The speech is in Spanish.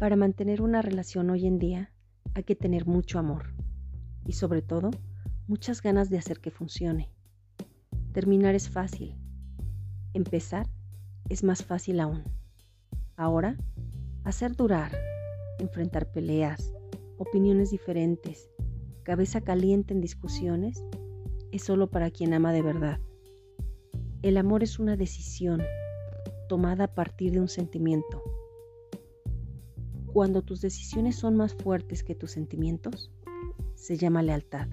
Para mantener una relación hoy en día hay que tener mucho amor y sobre todo muchas ganas de hacer que funcione. Terminar es fácil. Empezar es más fácil aún. Ahora, hacer durar, enfrentar peleas, opiniones diferentes, cabeza caliente en discusiones, es solo para quien ama de verdad. El amor es una decisión tomada a partir de un sentimiento. Cuando tus decisiones son más fuertes que tus sentimientos, se llama lealtad.